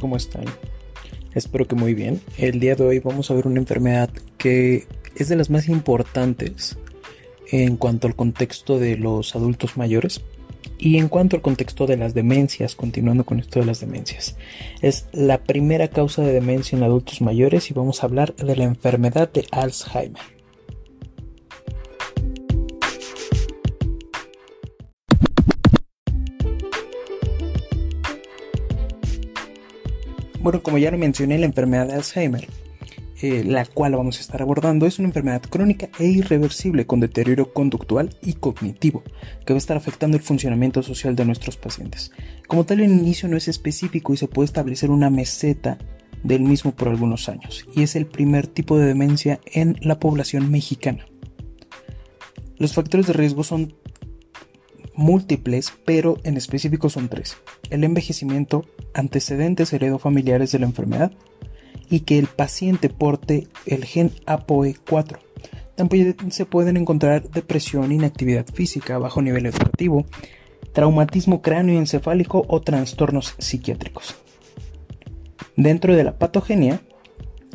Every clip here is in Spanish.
¿Cómo están? Espero que muy bien. El día de hoy vamos a ver una enfermedad que es de las más importantes en cuanto al contexto de los adultos mayores y en cuanto al contexto de las demencias, continuando con esto de las demencias. Es la primera causa de demencia en adultos mayores y vamos a hablar de la enfermedad de Alzheimer. Bueno, como ya lo mencioné, la enfermedad de Alzheimer, eh, la cual vamos a estar abordando, es una enfermedad crónica e irreversible con deterioro conductual y cognitivo, que va a estar afectando el funcionamiento social de nuestros pacientes. Como tal, el inicio no es específico y se puede establecer una meseta del mismo por algunos años, y es el primer tipo de demencia en la población mexicana. Los factores de riesgo son múltiples, pero en específico son tres. El envejecimiento, antecedentes heredofamiliares de la enfermedad y que el paciente porte el gen APOE4. También se pueden encontrar depresión, inactividad física, bajo nivel educativo, traumatismo cráneoencefálico o trastornos psiquiátricos. Dentro de la patogenia,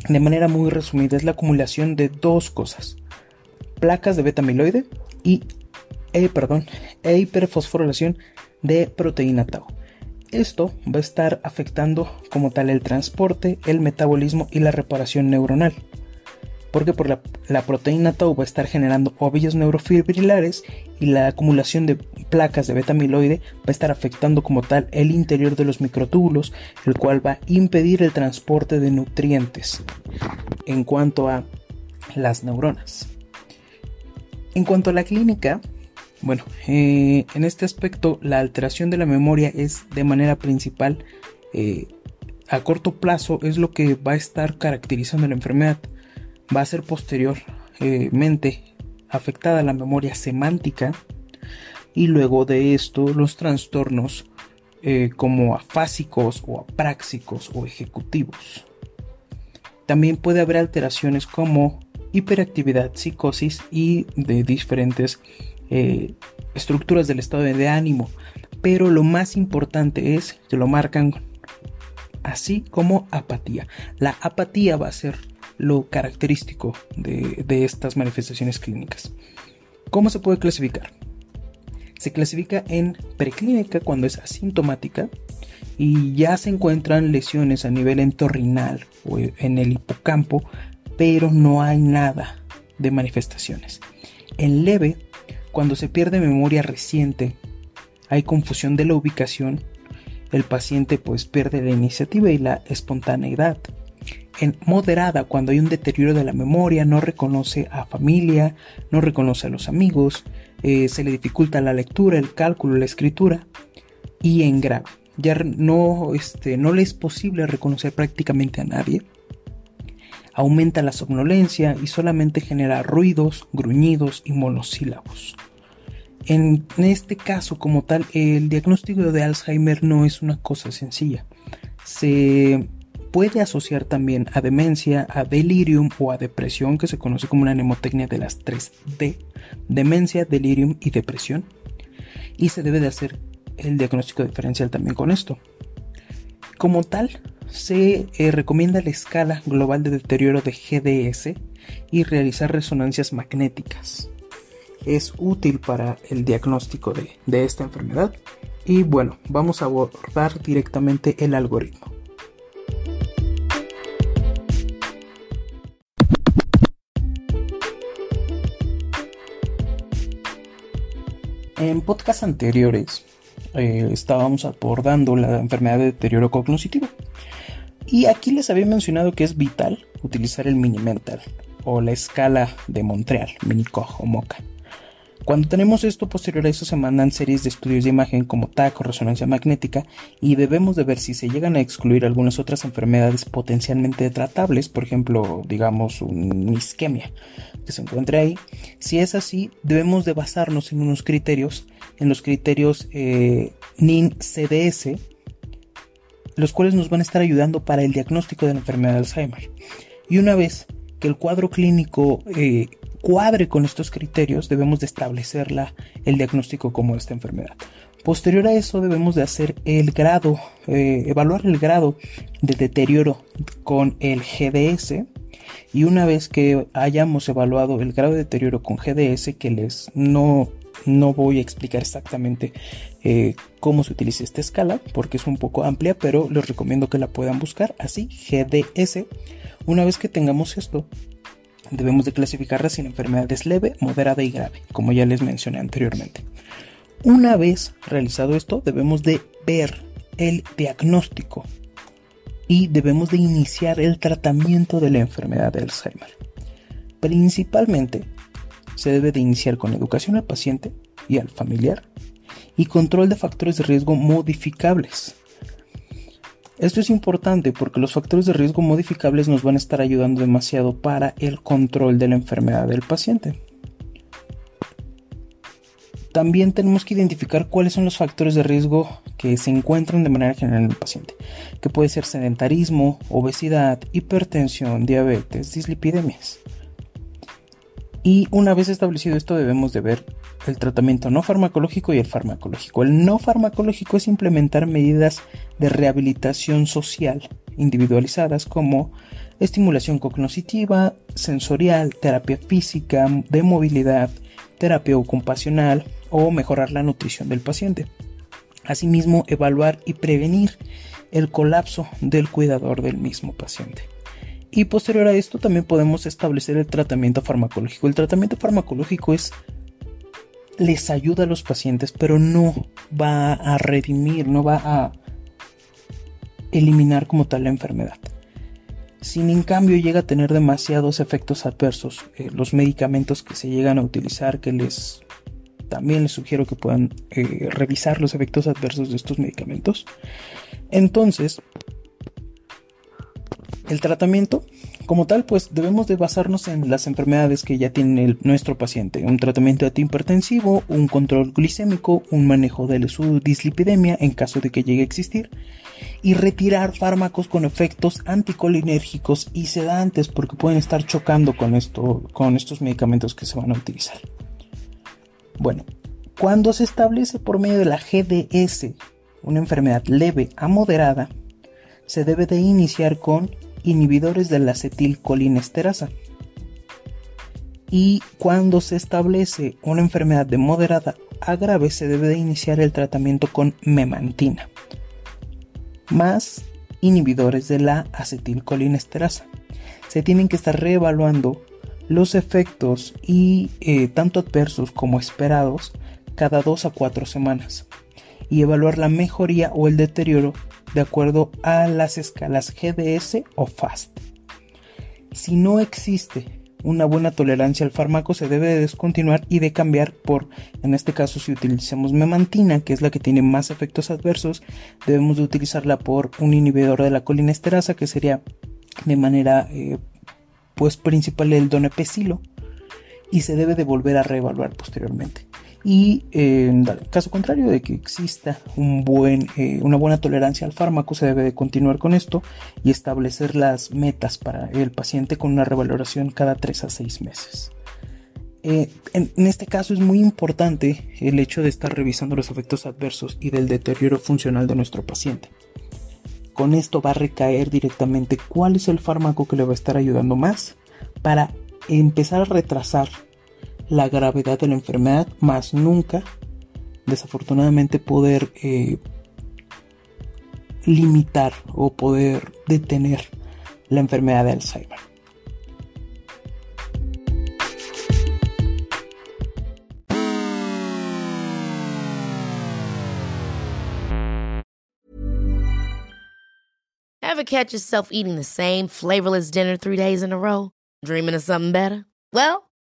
de manera muy resumida, es la acumulación de dos cosas: placas de beta amiloide y e, perdón, e hiperfosforilación de proteína tau. Esto va a estar afectando como tal el transporte, el metabolismo y la reparación neuronal. Porque por la, la proteína tau va a estar generando ovillos neurofibrilares y la acumulación de placas de beta amiloide va a estar afectando como tal el interior de los microtúbulos, el cual va a impedir el transporte de nutrientes en cuanto a las neuronas. En cuanto a la clínica, bueno, eh, en este aspecto la alteración de la memoria es de manera principal eh, a corto plazo es lo que va a estar caracterizando la enfermedad. Va a ser posteriormente afectada la memoria semántica y luego de esto los trastornos eh, como afásicos o apráxicos o ejecutivos. También puede haber alteraciones como hiperactividad, psicosis y de diferentes eh, estructuras del estado de ánimo. Pero lo más importante es que lo marcan así como apatía. La apatía va a ser lo característico de, de estas manifestaciones clínicas. ¿Cómo se puede clasificar? Se clasifica en preclínica cuando es asintomática y ya se encuentran lesiones a nivel entorrinal o en el hipocampo, pero no hay nada de manifestaciones. En leve cuando se pierde memoria reciente, hay confusión de la ubicación, el paciente pues pierde la iniciativa y la espontaneidad. En moderada, cuando hay un deterioro de la memoria, no reconoce a familia, no reconoce a los amigos, eh, se le dificulta la lectura, el cálculo, la escritura. Y en grave, ya no, este, no le es posible reconocer prácticamente a nadie. Aumenta la somnolencia y solamente genera ruidos, gruñidos y monosílabos. En este caso, como tal, el diagnóstico de Alzheimer no es una cosa sencilla. Se puede asociar también a demencia, a delirium o a depresión, que se conoce como una mnemotecnia de las 3D, demencia, delirium y depresión. Y se debe de hacer el diagnóstico diferencial también con esto. Como tal, se eh, recomienda la escala global de deterioro de GDS y realizar resonancias magnéticas. Es útil para el diagnóstico de, de esta enfermedad. Y bueno, vamos a abordar directamente el algoritmo. En podcasts anteriores eh, estábamos abordando la enfermedad de deterioro cognitivo. Y aquí les había mencionado que es vital utilizar el mini mental o la escala de Montreal, Mini-Cog o MOCA. Cuando tenemos esto posterior a eso se mandan series de estudios de imagen como TAC o resonancia magnética y debemos de ver si se llegan a excluir algunas otras enfermedades potencialmente tratables, por ejemplo, digamos una isquemia que se encuentre ahí. Si es así, debemos de basarnos en unos criterios, en los criterios eh, NIN-CDS, los cuales nos van a estar ayudando para el diagnóstico de la enfermedad de Alzheimer. Y una vez que el cuadro clínico eh, cuadre con estos criterios, debemos de establecer el diagnóstico como esta enfermedad. Posterior a eso debemos de hacer el grado, eh, evaluar el grado de deterioro con el GDS y una vez que hayamos evaluado el grado de deterioro con GDS que les no no voy a explicar exactamente eh, cómo se utiliza esta escala porque es un poco amplia pero les recomiendo que la puedan buscar así GDS una vez que tengamos esto debemos de clasificarlas en enfermedades leve, moderada y grave, como ya les mencioné anteriormente. Una vez realizado esto, debemos de ver el diagnóstico y debemos de iniciar el tratamiento de la enfermedad de Alzheimer. Principalmente se debe de iniciar con educación al paciente y al familiar y control de factores de riesgo modificables esto es importante porque los factores de riesgo modificables nos van a estar ayudando demasiado para el control de la enfermedad del paciente. También tenemos que identificar cuáles son los factores de riesgo que se encuentran de manera general en el paciente, que puede ser sedentarismo, obesidad, hipertensión, diabetes, dislipidemias. Y una vez establecido esto debemos de ver el tratamiento no farmacológico y el farmacológico. El no farmacológico es implementar medidas de rehabilitación social individualizadas como estimulación cognitiva, sensorial, terapia física, de movilidad, terapia ocupacional o mejorar la nutrición del paciente. Asimismo, evaluar y prevenir el colapso del cuidador del mismo paciente. Y posterior a esto también podemos establecer el tratamiento farmacológico. El tratamiento farmacológico es les ayuda a los pacientes, pero no va a redimir, no va a eliminar como tal la enfermedad. Sin en cambio llega a tener demasiados efectos adversos, eh, los medicamentos que se llegan a utilizar, que les también les sugiero que puedan eh, revisar los efectos adversos de estos medicamentos. Entonces, el tratamiento como tal, pues debemos de basarnos en las enfermedades que ya tiene nuestro paciente, un tratamiento antihipertensivo, un control glicémico, un manejo de su dislipidemia en caso de que llegue a existir, y retirar fármacos con efectos anticolinérgicos y sedantes porque pueden estar chocando con, esto, con estos medicamentos que se van a utilizar. Bueno, cuando se establece por medio de la GDS una enfermedad leve a moderada, se debe de iniciar con inhibidores de la acetilcolinesterasa. Y cuando se establece una enfermedad de moderada a grave se debe de iniciar el tratamiento con memantina, más inhibidores de la acetilcolinesterasa. Se tienen que estar reevaluando los efectos y eh, tanto adversos como esperados cada 2 a 4 semanas y evaluar la mejoría o el deterioro de acuerdo a las escalas GDS o FAST. Si no existe una buena tolerancia al fármaco se debe de descontinuar y de cambiar por, en este caso si utilizamos memantina, que es la que tiene más efectos adversos, debemos de utilizarla por un inhibidor de la colinesterasa, que sería de manera eh, pues principal el donepecilo, y se debe de volver a reevaluar posteriormente. Y en caso contrario de que exista un buen, eh, una buena tolerancia al fármaco, se debe de continuar con esto y establecer las metas para el paciente con una revaloración cada 3 a 6 meses. Eh, en, este caso es muy importante el hecho de estar revisando los efectos adversos y del deterioro funcional de nuestro paciente. Con esto va a recaer directamente cuál es el fármaco que le va a estar ayudando más para empezar a retrasar la gravedad de la enfermedad, más nunca, desafortunadamente, poder eh, limitar o poder detener la enfermedad de Alzheimer. Ever catch yourself eating the same flavorless dinner three days in a row? Dreaming of something better? Well,